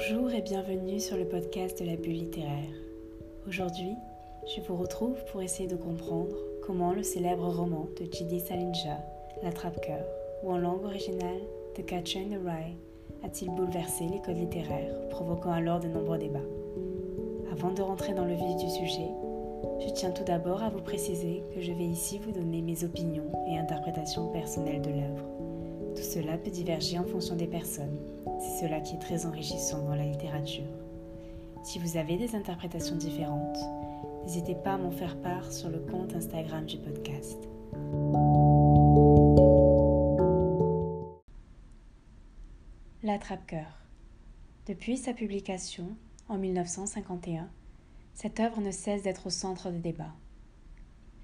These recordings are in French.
Bonjour et bienvenue sur le podcast de la bulle littéraire. Aujourd'hui, je vous retrouve pour essayer de comprendre comment le célèbre roman de J.D. Salinger, L'attrape-cœur, ou en langue originale The Catcher in the Rye, a-t-il bouleversé les codes littéraires, provoquant alors de nombreux débats? Avant de rentrer dans le vif du sujet, je tiens tout d'abord à vous préciser que je vais ici vous donner mes opinions et interprétations personnelles de l'œuvre. Tout cela peut diverger en fonction des personnes. C'est cela qui est très enrichissant dans la littérature. Si vous avez des interprétations différentes, n'hésitez pas à m'en faire part sur le compte Instagram du podcast. L'attrape-cœur. Depuis sa publication, en 1951, cette œuvre ne cesse d'être au centre des débats.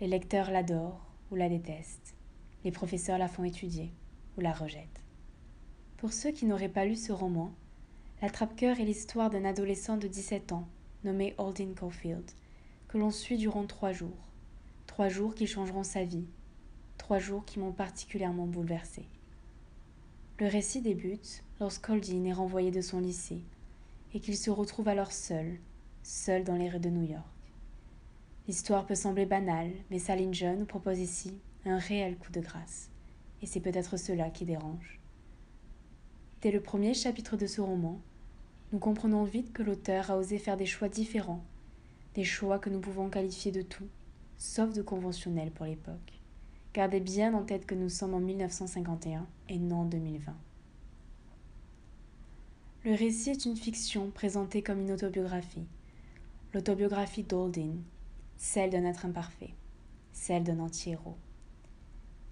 Les lecteurs l'adorent ou la détestent. Les professeurs la font étudier ou la rejettent. Pour ceux qui n'auraient pas lu ce roman, L'attrape-cœur est l'histoire d'un adolescent de 17 ans, nommé Aldin Caulfield, que l'on suit durant trois jours. Trois jours qui changeront sa vie. Trois jours qui m'ont particulièrement bouleversé. Le récit débute lorsqu'Aldin est renvoyé de son lycée et qu'il se retrouve alors seul, seul dans les rues de New York. L'histoire peut sembler banale, mais Salinger nous propose ici un réel coup de grâce. Et c'est peut-être cela qui dérange. Dès le premier chapitre de ce roman, nous comprenons vite que l'auteur a osé faire des choix différents, des choix que nous pouvons qualifier de tout, sauf de conventionnels pour l'époque. Gardez bien en tête que nous sommes en 1951 et non en 2020. Le récit est une fiction présentée comme une autobiographie. L'autobiographie d'Aldin, celle d'un être imparfait, celle d'un anti-héros.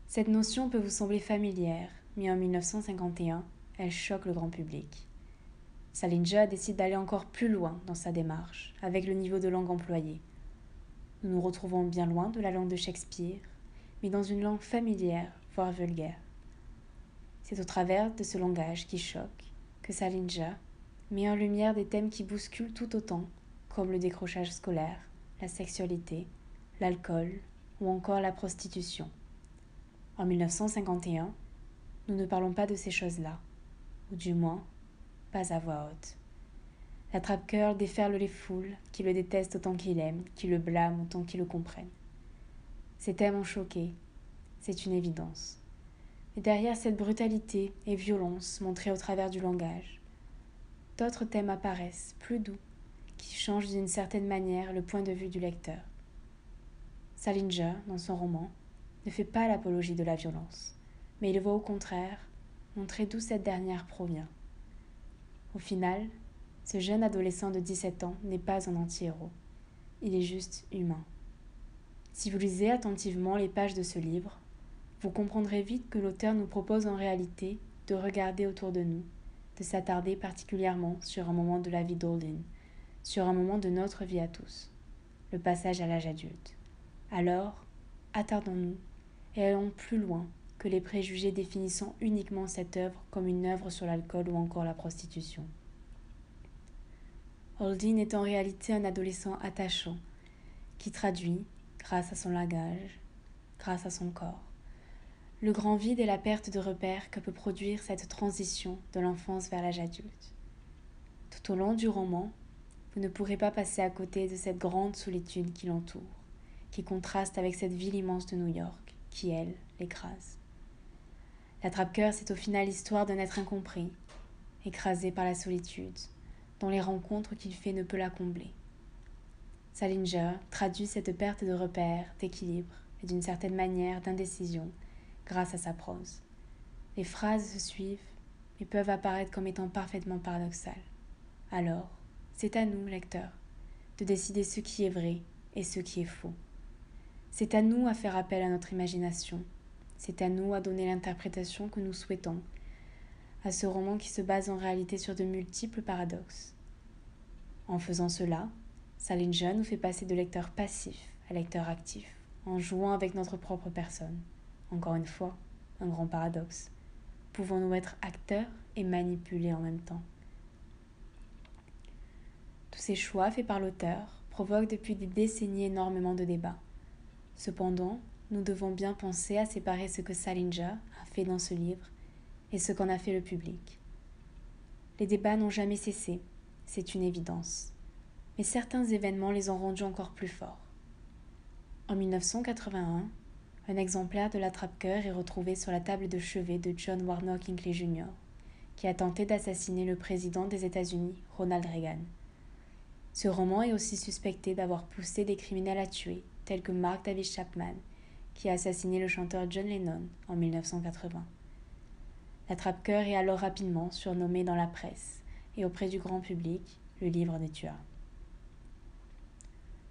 Cette notion peut vous sembler familière, mais en 1951, elle choque le grand public. Salinger décide d'aller encore plus loin dans sa démarche, avec le niveau de langue employé. Nous nous retrouvons bien loin de la langue de Shakespeare, mais dans une langue familière, voire vulgaire. C'est au travers de ce langage qui choque que Salinger met en lumière des thèmes qui bousculent tout autant, comme le décrochage scolaire, la sexualité, l'alcool ou encore la prostitution. En 1951, nous ne parlons pas de ces choses-là, ou du moins, pas à voix haute. L'attrape-cœur déferle les foules qui le détestent autant qu'il aime, qui le blâment autant qu'il le comprennent. Ces thèmes ont choqué, c'est une évidence. Mais derrière cette brutalité et violence montrée au travers du langage, d'autres thèmes apparaissent, plus doux, qui changent d'une certaine manière le point de vue du lecteur. Salinger, dans son roman, ne fait pas l'apologie de la violence, mais il voit au contraire montrer d'où cette dernière provient. Au final, ce jeune adolescent de 17 ans n'est pas un anti-héros, il est juste humain. Si vous lisez attentivement les pages de ce livre, vous comprendrez vite que l'auteur nous propose en réalité de regarder autour de nous, de s'attarder particulièrement sur un moment de la vie d'Olden, sur un moment de notre vie à tous, le passage à l'âge adulte. Alors, attardons-nous et allons plus loin que les préjugés définissant uniquement cette œuvre comme une œuvre sur l'alcool ou encore la prostitution. Aldin est en réalité un adolescent attachant qui traduit, grâce à son langage, grâce à son corps, le grand vide et la perte de repères que peut produire cette transition de l'enfance vers l'âge adulte. Tout au long du roman, vous ne pourrez pas passer à côté de cette grande solitude qui l'entoure, qui contraste avec cette ville immense de New York, qui, elle, l'écrase. L'attrape-cœur, c'est au final l'histoire d'un être incompris, écrasé par la solitude, dont les rencontres qu'il fait ne peut la combler. Salinger traduit cette perte de repères, d'équilibre et d'une certaine manière d'indécision grâce à sa prose. Les phrases se suivent, mais peuvent apparaître comme étant parfaitement paradoxales. Alors, c'est à nous, lecteurs, de décider ce qui est vrai et ce qui est faux. C'est à nous à faire appel à notre imagination. C'est à nous à donner l'interprétation que nous souhaitons à ce roman qui se base en réalité sur de multiples paradoxes. En faisant cela, Salinger nous fait passer de lecteur passif à lecteur actif, en jouant avec notre propre personne. Encore une fois, un grand paradoxe. Pouvons-nous être acteurs et manipulés en même temps? Tous ces choix faits par l'auteur provoquent depuis des décennies énormément de débats. Cependant, nous devons bien penser à séparer ce que Salinger a fait dans ce livre et ce qu'en a fait le public. Les débats n'ont jamais cessé c'est une évidence. Mais certains événements les ont rendus encore plus forts. En 1981, un exemplaire de l'attrape-cœur est retrouvé sur la table de chevet de John Warnock Hinckley Jr., qui a tenté d'assassiner le président des États-Unis, Ronald Reagan. Ce roman est aussi suspecté d'avoir poussé des criminels à tuer, tels que Mark David Chapman, qui a assassiné le chanteur John Lennon en 1980. L'attrape-cœur est alors rapidement surnommé dans la presse et auprès du grand public le livre des tueurs.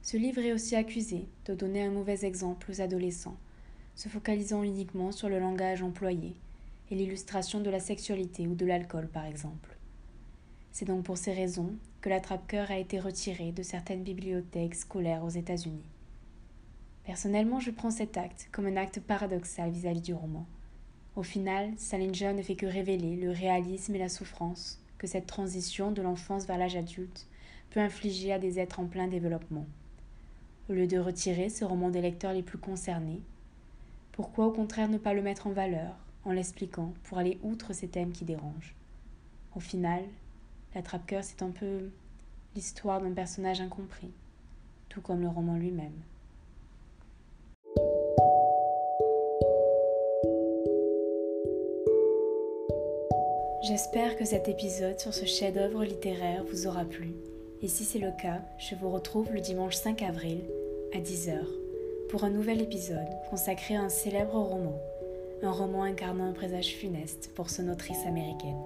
Ce livre est aussi accusé de donner un mauvais exemple aux adolescents, se focalisant uniquement sur le langage employé et l'illustration de la sexualité ou de l'alcool par exemple. C'est donc pour ces raisons que l'attrape-cœur a été retiré de certaines bibliothèques scolaires aux États-Unis. Personnellement, je prends cet acte comme un acte paradoxal vis-à-vis du roman. Au final, Salinger ne fait que révéler le réalisme et la souffrance que cette transition de l'enfance vers l'âge adulte peut infliger à des êtres en plein développement. Au lieu de retirer ce roman des lecteurs les plus concernés, pourquoi au contraire ne pas le mettre en valeur en l'expliquant pour aller outre ces thèmes qui dérangent? Au final, l'attrape-cœur c'est un peu l'histoire d'un personnage incompris, tout comme le roman lui-même. J'espère que cet épisode sur ce chef-d'œuvre littéraire vous aura plu. Et si c'est le cas, je vous retrouve le dimanche 5 avril à 10h pour un nouvel épisode consacré à un célèbre roman, un roman incarnant un présage funeste pour son autrice américaine.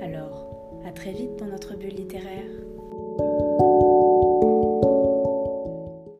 Alors, à très vite dans notre bulle littéraire.